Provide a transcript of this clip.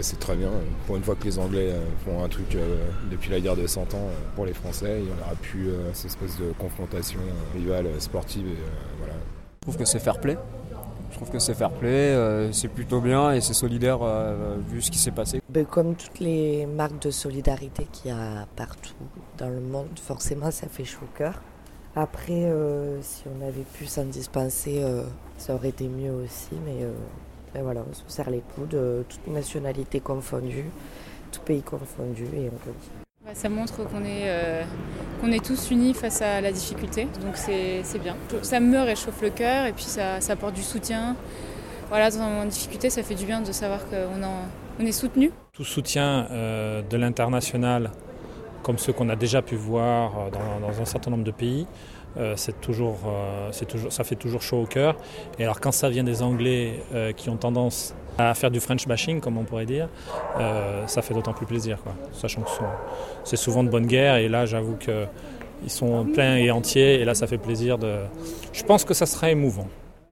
C'est très bien. Pour une fois que les Anglais font un truc depuis la guerre de 100 ans pour les Français, il n'y aura plus cette espèce de confrontation rivale sportive. Et, voilà. Je trouve que c'est fair play. Je trouve que c'est fair play, c'est plutôt bien et c'est solidaire vu ce qui s'est passé. Ben, comme toutes les marques de solidarité qu'il y a partout dans le monde, forcément ça fait chaud au cœur. Après, euh, si on avait pu s'en dispenser, euh, ça aurait été mieux aussi. Mais, euh, ben voilà, on se serre les coudes, toutes nationalités confondues, tout pays confondu, et on. Bah, ça montre qu'on est, qu'on est tous unis face à la difficulté, donc c'est bien. Ça me réchauffe le cœur et puis ça, ça, apporte du soutien. Voilà, dans un moment de difficulté, ça fait du bien de savoir qu'on on est soutenu. Tout soutien de l'international comme ceux qu'on a déjà pu voir euh, dans, un certain nombre de pays. Euh, c'est toujours, euh, toujours, ça fait toujours chaud au cœur. Et alors quand ça vient des Anglais qui ont tendance à faire du French bashing, comme on pourrait dire, ça fait d'autant plus plaisir. Quoi. Sachant que c'est souvent de bonne guerre, et là j'avoue qu'ils sont pleins et entiers, et là ça fait plaisir de... Je pense que ça sera émouvant.